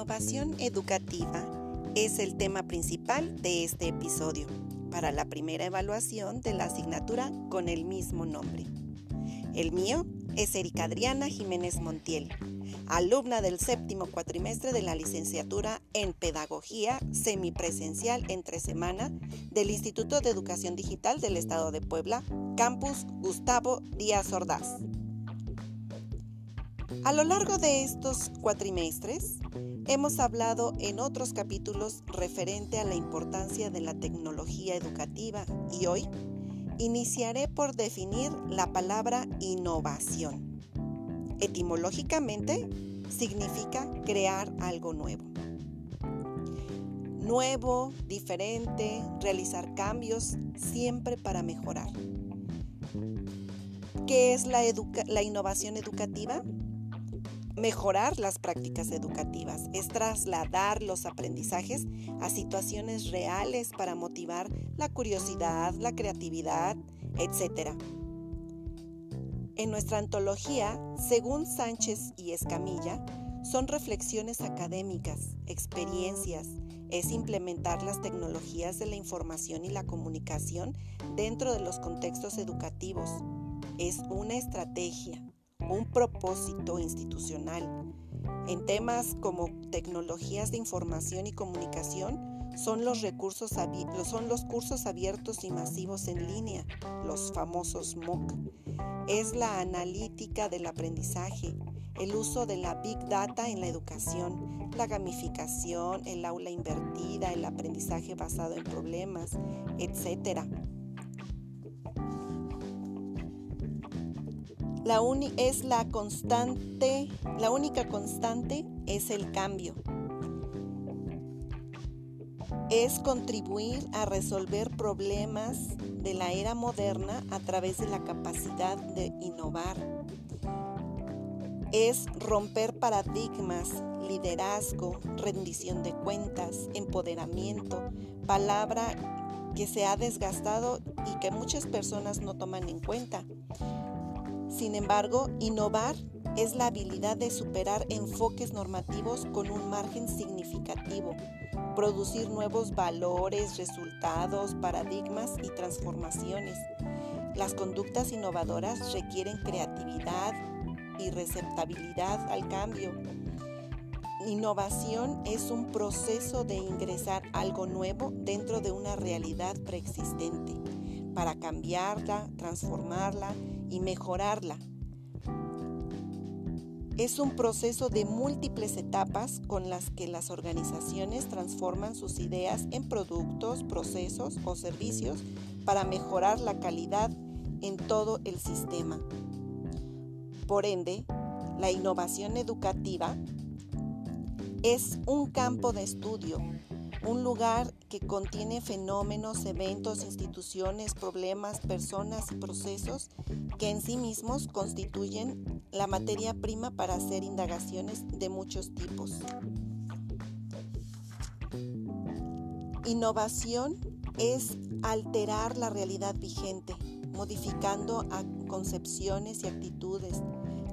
innovación educativa es el tema principal de este episodio para la primera evaluación de la asignatura con el mismo nombre. El mío es Erika Adriana Jiménez Montiel, alumna del séptimo cuatrimestre de la licenciatura en Pedagogía Semipresencial entre semana del Instituto de Educación Digital del Estado de Puebla, Campus Gustavo Díaz Ordaz. A lo largo de estos cuatrimestres, hemos hablado en otros capítulos referente a la importancia de la tecnología educativa y hoy iniciaré por definir la palabra innovación. Etimológicamente, significa crear algo nuevo. Nuevo, diferente, realizar cambios siempre para mejorar. ¿Qué es la, la innovación educativa? Mejorar las prácticas educativas es trasladar los aprendizajes a situaciones reales para motivar la curiosidad, la creatividad, etc. En nuestra antología, según Sánchez y Escamilla, son reflexiones académicas, experiencias, es implementar las tecnologías de la información y la comunicación dentro de los contextos educativos. Es una estrategia, un propósito institucional. En temas como tecnologías de información y comunicación, son los, recursos son los cursos abiertos y masivos en línea, los famosos MOOC. Es la analítica del aprendizaje, el uso de la Big Data en la educación, la gamificación, el aula invertida, el aprendizaje basado en problemas, etc. La es la constante, la única constante es el cambio. Es contribuir a resolver problemas de la era moderna a través de la capacidad de innovar. Es romper paradigmas, liderazgo, rendición de cuentas, empoderamiento, palabra que se ha desgastado y que muchas personas no toman en cuenta. Sin embargo, innovar es la habilidad de superar enfoques normativos con un margen significativo, producir nuevos valores, resultados, paradigmas y transformaciones. Las conductas innovadoras requieren creatividad y receptabilidad al cambio. Innovación es un proceso de ingresar algo nuevo dentro de una realidad preexistente para cambiarla, transformarla y mejorarla. Es un proceso de múltiples etapas con las que las organizaciones transforman sus ideas en productos, procesos o servicios para mejorar la calidad en todo el sistema. Por ende, la innovación educativa es un campo de estudio un lugar que contiene fenómenos, eventos, instituciones, problemas, personas y procesos que en sí mismos constituyen la materia prima para hacer indagaciones de muchos tipos. Innovación es alterar la realidad vigente, modificando concepciones y actitudes,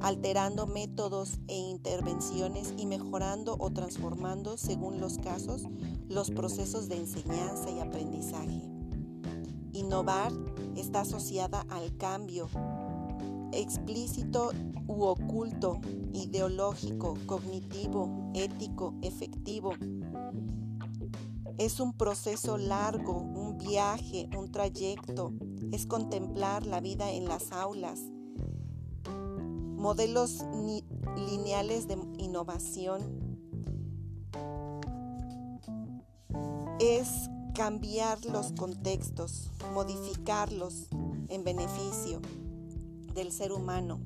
alterando métodos e intervenciones y mejorando o transformando, según los casos, los procesos de enseñanza y aprendizaje. Innovar está asociada al cambio explícito u oculto, ideológico, cognitivo, ético, efectivo. Es un proceso largo, un viaje, un trayecto. Es contemplar la vida en las aulas, modelos lineales de innovación es cambiar los contextos, modificarlos en beneficio del ser humano.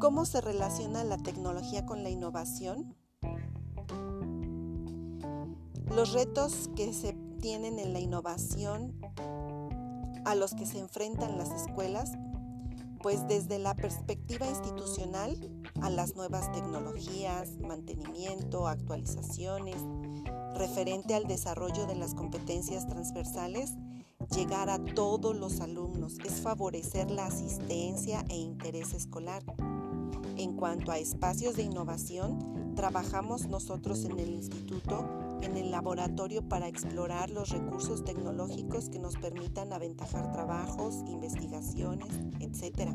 ¿Cómo se relaciona la tecnología con la innovación? Los retos que se tienen en la innovación a los que se enfrentan las escuelas pues desde la perspectiva institucional a las nuevas tecnologías, mantenimiento, actualizaciones, referente al desarrollo de las competencias transversales, llegar a todos los alumnos es favorecer la asistencia e interés escolar. En cuanto a espacios de innovación, Trabajamos nosotros en el instituto en el laboratorio para explorar los recursos tecnológicos que nos permitan aventajar trabajos, investigaciones, etc.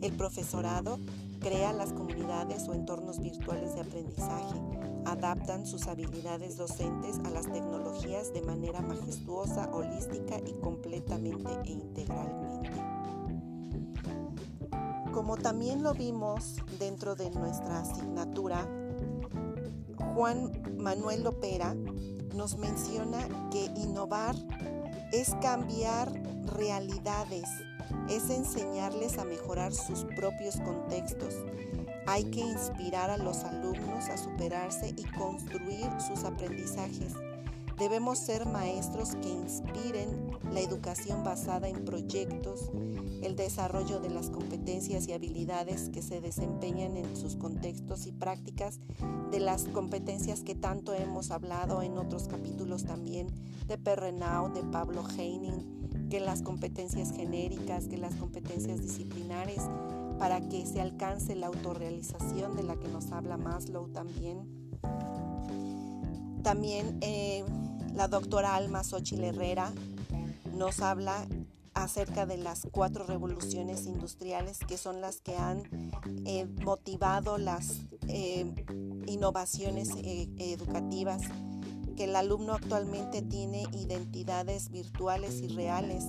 El profesorado crea las comunidades o entornos virtuales de aprendizaje, adaptan sus habilidades docentes a las tecnologías de manera majestuosa, holística y completamente e integralmente. Como también lo vimos dentro de nuestra asignatura, Juan Manuel Lopera nos menciona que innovar es cambiar realidades, es enseñarles a mejorar sus propios contextos. Hay que inspirar a los alumnos a superarse y construir sus aprendizajes. Debemos ser maestros que inspiren la educación basada en proyectos, el desarrollo de las competencias y habilidades que se desempeñan en sus contextos y prácticas, de las competencias que tanto hemos hablado en otros capítulos también, de Perrenau, de Pablo Heining, que las competencias genéricas, que las competencias disciplinares, para que se alcance la autorrealización de la que nos habla Maslow también. También eh, la doctora Alma Xochitl Herrera nos habla acerca de las cuatro revoluciones industriales que son las que han eh, motivado las eh, innovaciones eh, educativas, que el alumno actualmente tiene identidades virtuales y reales,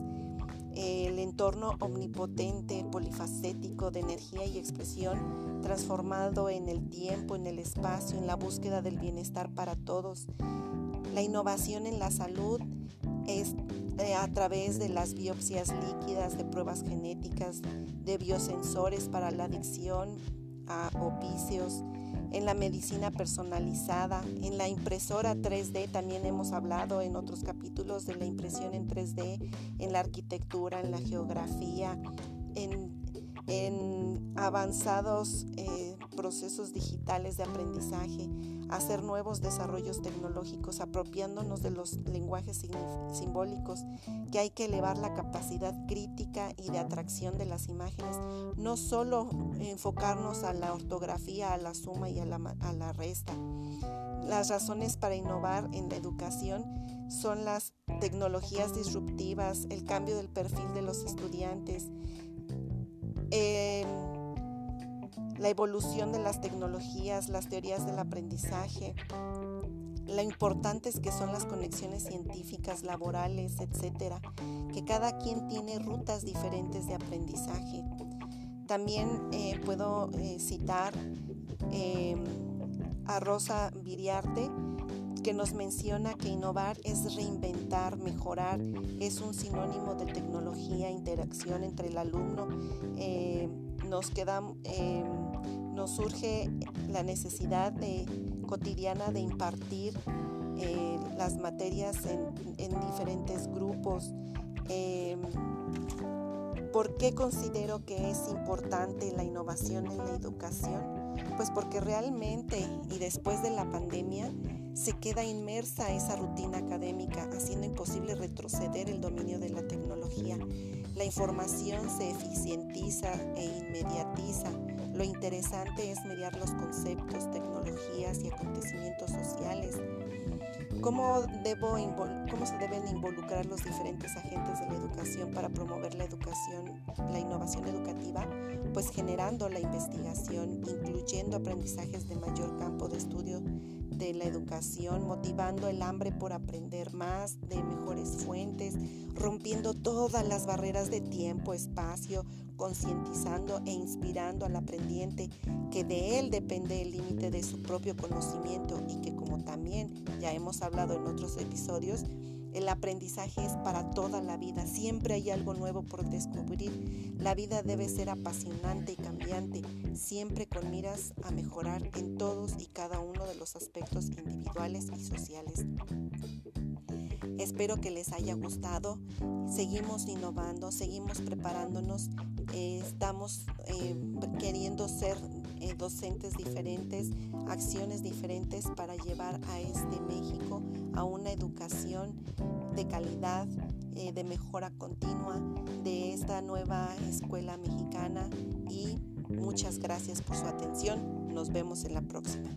el entorno omnipotente, polifacético de energía y expresión, transformado en el tiempo, en el espacio, en la búsqueda del bienestar para todos, la innovación en la salud es eh, a través de las biopsias líquidas, de pruebas genéticas, de biosensores para la adicción a opicios, en la medicina personalizada, en la impresora 3D, también hemos hablado en otros capítulos de la impresión en 3D, en la arquitectura, en la geografía, en, avanzados eh, procesos digitales de aprendizaje, hacer nuevos desarrollos tecnológicos, apropiándonos de los lenguajes simbólicos, que hay que elevar la capacidad crítica y de atracción de las imágenes, no solo enfocarnos a la ortografía, a la suma y a la, a la resta. Las razones para innovar en la educación son las tecnologías disruptivas, el cambio del perfil de los estudiantes, eh, la evolución de las tecnologías, las teorías del aprendizaje, lo importantes que son las conexiones científicas, laborales, etcétera, que cada quien tiene rutas diferentes de aprendizaje. También eh, puedo eh, citar em, a Rosa Viriarte, que nos menciona que innovar es reinventar, mejorar, es un sinónimo de tecnología, interacción entre el alumno. Eh, nos queda em, nos surge la necesidad cotidiana de impartir eh, las materias en, diferentes grupos. ¿Por qué considero que es importante la innovación en la educación? Pues porque realmente y después de la pandemia se queda inmersa esa rutina académica, haciendo imposible retroceder el dominio de la tecnología. La información se eficientiza e inmediatiza lo interesante es mediar los conceptos, tecnologías y acontecimientos sociales. ¿Cómo, debo ¿Cómo se deben involucrar los diferentes agentes de la educación para promover la educación, la innovación educativa? Pues generando la investigación, incluyendo aprendizajes de mayor campo de estudio de la educación, motivando el hambre por aprender más de mejores fuentes, rompiendo todas las barreras de tiempo, espacio, concientizando e inspirando al aprendiente que de él depende el límite de su propio conocimiento y que como también ya hemos hablado en otros episodios, el aprendizaje es para toda la vida, siempre hay algo nuevo por descubrir. La vida debe ser apasionante y cambiante, siempre con miras a mejorar en todos y cada uno de los aspectos individuales y sociales. Espero que les haya gustado. Seguimos innovando, seguimos preparándonos, eh, estamos eh, queriendo ser eh, docentes diferentes, acciones diferentes para llevar a este México a una educación de calidad, de mejora continua de esta nueva escuela mexicana y muchas gracias por su atención. Nos vemos en la próxima.